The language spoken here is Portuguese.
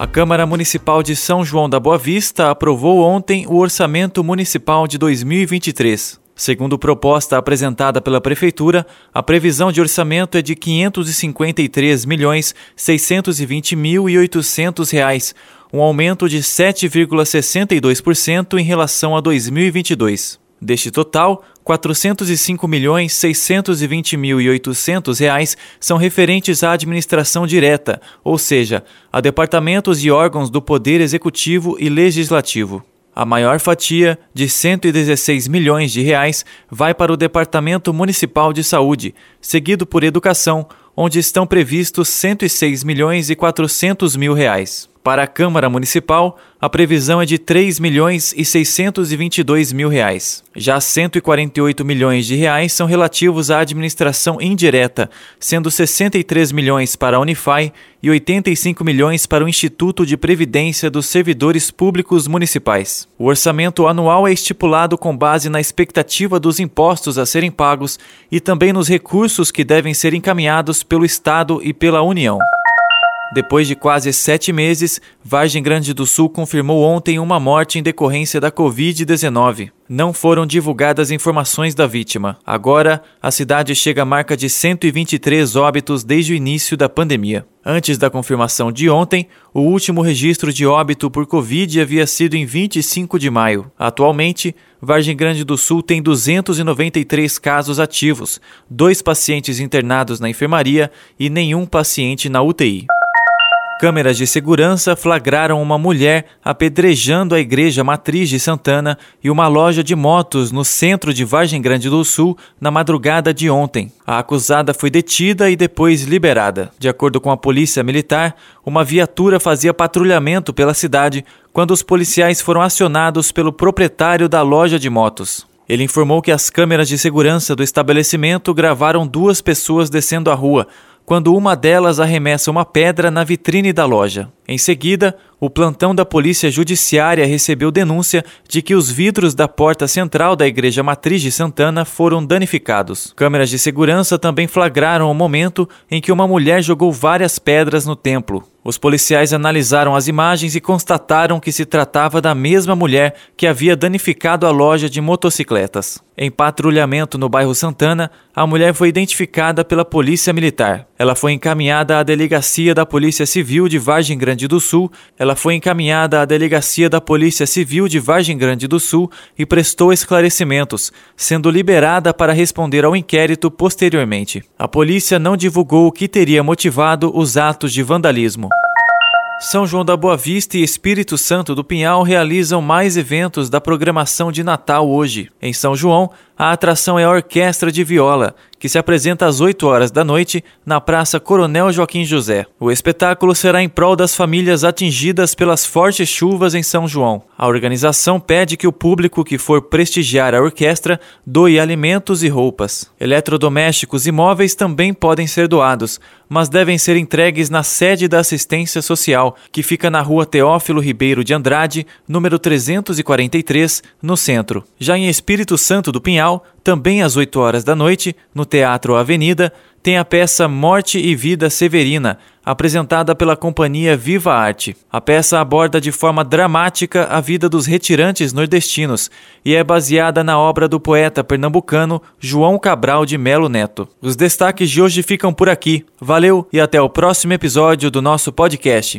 A Câmara Municipal de São João da Boa Vista aprovou ontem o Orçamento Municipal de 2023. Segundo proposta apresentada pela Prefeitura, a previsão de orçamento é de R$ 553 milhões 620 mil e 800 reais, um aumento de 7,62% em relação a 2022. Deste total, R$ 405 milhões 620 mil e 800 reais são referentes à administração direta, ou seja, a departamentos e órgãos do Poder Executivo e Legislativo. A maior fatia, de 116 milhões de reais, vai para o Departamento Municipal de Saúde, seguido por Educação, onde estão previstos 106 milhões e 400 mil reais. Para a Câmara Municipal, a previsão é de 3 milhões e 622 mil reais. Já 148 milhões de reais são relativos à administração indireta, sendo 63 milhões para a Unify e 85 milhões para o Instituto de Previdência dos Servidores Públicos Municipais. O orçamento anual é estipulado com base na expectativa dos impostos a serem pagos e também nos recursos que devem ser encaminhados pelo Estado e pela União. Depois de quase sete meses, Vargem Grande do Sul confirmou ontem uma morte em decorrência da Covid-19. Não foram divulgadas informações da vítima. Agora, a cidade chega à marca de 123 óbitos desde o início da pandemia. Antes da confirmação de ontem, o último registro de óbito por Covid havia sido em 25 de maio. Atualmente, Vargem Grande do Sul tem 293 casos ativos, dois pacientes internados na enfermaria e nenhum paciente na UTI. Câmeras de segurança flagraram uma mulher apedrejando a igreja matriz de Santana e uma loja de motos no centro de Vargem Grande do Sul na madrugada de ontem. A acusada foi detida e depois liberada. De acordo com a polícia militar, uma viatura fazia patrulhamento pela cidade quando os policiais foram acionados pelo proprietário da loja de motos. Ele informou que as câmeras de segurança do estabelecimento gravaram duas pessoas descendo a rua, quando uma delas arremessa uma pedra na vitrine da loja. Em seguida, o plantão da Polícia Judiciária recebeu denúncia de que os vidros da porta central da Igreja Matriz de Santana foram danificados. Câmeras de segurança também flagraram o momento em que uma mulher jogou várias pedras no templo. Os policiais analisaram as imagens e constataram que se tratava da mesma mulher que havia danificado a loja de motocicletas. Em patrulhamento no bairro Santana, a mulher foi identificada pela Polícia Militar. Ela foi encaminhada à delegacia da Polícia Civil de Vargem Grande do Sul. Ela foi encaminhada à delegacia da Polícia Civil de Vargem Grande do Sul e prestou esclarecimentos, sendo liberada para responder ao inquérito posteriormente. A polícia não divulgou o que teria motivado os atos de vandalismo. São João da Boa Vista e Espírito Santo do Pinhal realizam mais eventos da programação de Natal hoje. Em São João, a atração é a Orquestra de Viola, que se apresenta às 8 horas da noite na Praça Coronel Joaquim José. O espetáculo será em prol das famílias atingidas pelas fortes chuvas em São João. A organização pede que o público que for prestigiar a orquestra doe alimentos e roupas. Eletrodomésticos e móveis também podem ser doados, mas devem ser entregues na sede da assistência social, que fica na rua Teófilo Ribeiro de Andrade, número 343, no centro. Já em Espírito Santo do Pinhal, também às 8 horas da noite, no Teatro Avenida, tem a peça Morte e Vida Severina, apresentada pela companhia Viva Arte. A peça aborda de forma dramática a vida dos retirantes nordestinos e é baseada na obra do poeta pernambucano João Cabral de Melo Neto. Os destaques de hoje ficam por aqui. Valeu e até o próximo episódio do nosso podcast.